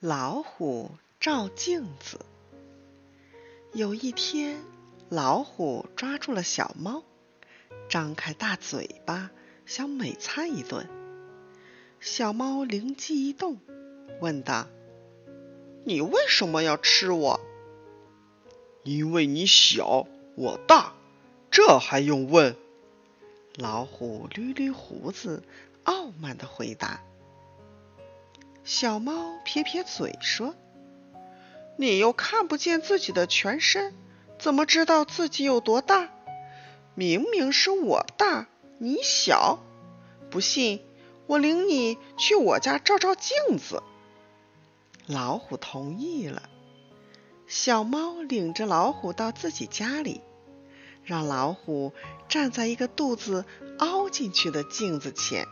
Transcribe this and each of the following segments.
老虎照镜子。有一天，老虎抓住了小猫，张开大嘴巴想美餐一顿。小猫灵机一动，问道：“你为什么要吃我？”“因为你小，我大，这还用问？”老虎捋捋胡子，傲慢的回答。小猫撇撇嘴说：“你又看不见自己的全身，怎么知道自己有多大？明明是我大，你小。不信，我领你去我家照照镜子。”老虎同意了。小猫领着老虎到自己家里，让老虎站在一个肚子凹进去的镜子前，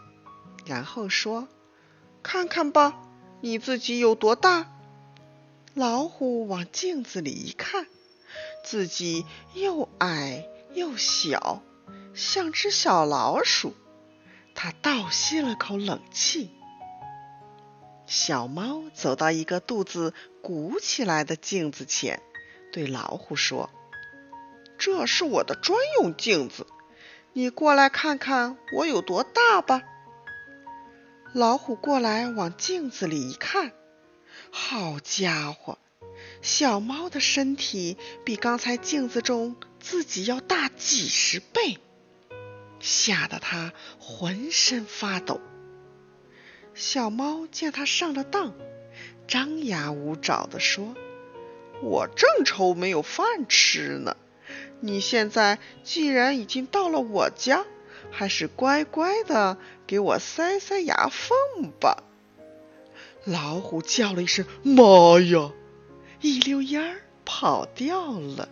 然后说：“看看吧。”你自己有多大？老虎往镜子里一看，自己又矮又小，像只小老鼠。它倒吸了口冷气。小猫走到一个肚子鼓起来的镜子前，对老虎说：“这是我的专用镜子，你过来看看我有多大吧。”老虎过来，往镜子里一看，好家伙，小猫的身体比刚才镜子中自己要大几十倍，吓得它浑身发抖。小猫见它上了当，张牙舞爪地说：“我正愁没有饭吃呢，你现在既然已经到了我家。”还是乖乖的给我塞塞牙缝吧！老虎叫了一声“妈呀”，一溜烟跑掉了。